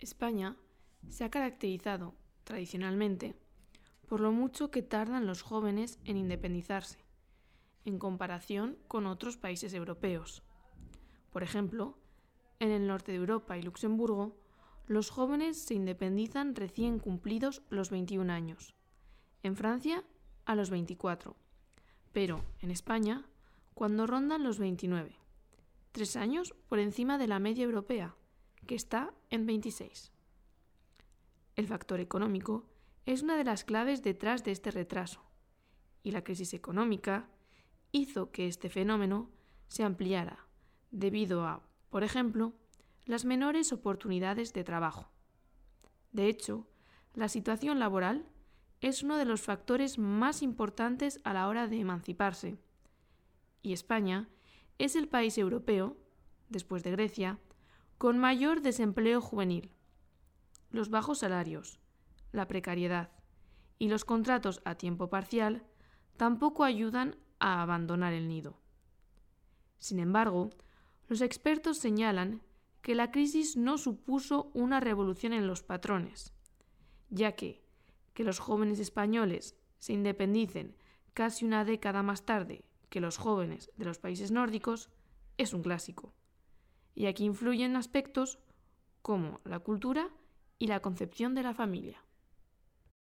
España se ha caracterizado, tradicionalmente, por lo mucho que tardan los jóvenes en independizarse, en comparación con otros países europeos. Por ejemplo, en el norte de Europa y Luxemburgo, los jóvenes se independizan recién cumplidos los 21 años. En Francia, a los 24. Pero en España, cuando rondan los 29. Tres años por encima de la media europea, que está en 26. El factor económico es una de las claves detrás de este retraso, y la crisis económica hizo que este fenómeno se ampliara debido a, por ejemplo, las menores oportunidades de trabajo. De hecho, la situación laboral es uno de los factores más importantes a la hora de emanciparse, y España es el país europeo, después de Grecia, con mayor desempleo juvenil. Los bajos salarios, la precariedad y los contratos a tiempo parcial tampoco ayudan a abandonar el nido. Sin embargo, los expertos señalan que la crisis no supuso una revolución en los patrones, ya que que los jóvenes españoles se independicen casi una década más tarde que los jóvenes de los países nórdicos es un clásico y aquí influyen aspectos como la cultura y la concepción de la familia.